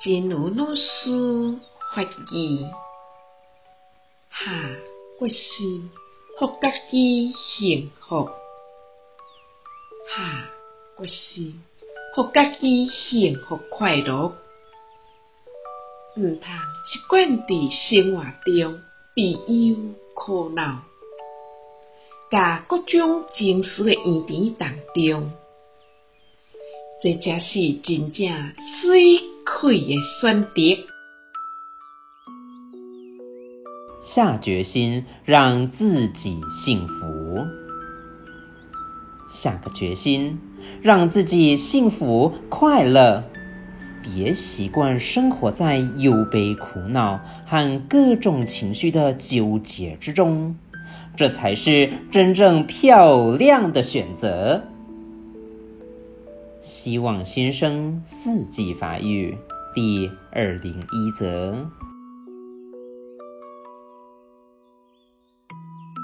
真如老师发言，下决心，互家己幸福，下决心，互家己幸福快乐，毋通习惯伫生活中悲忧苦恼，甲各种情绪的议题当中，这才是真正水亏的选择。下决心让自己幸福，下个决心让自己幸福快乐。别习惯生活在忧悲苦恼和各种情绪的纠结之中，这才是真正漂亮的选择。希望新生四季发育第二零一则。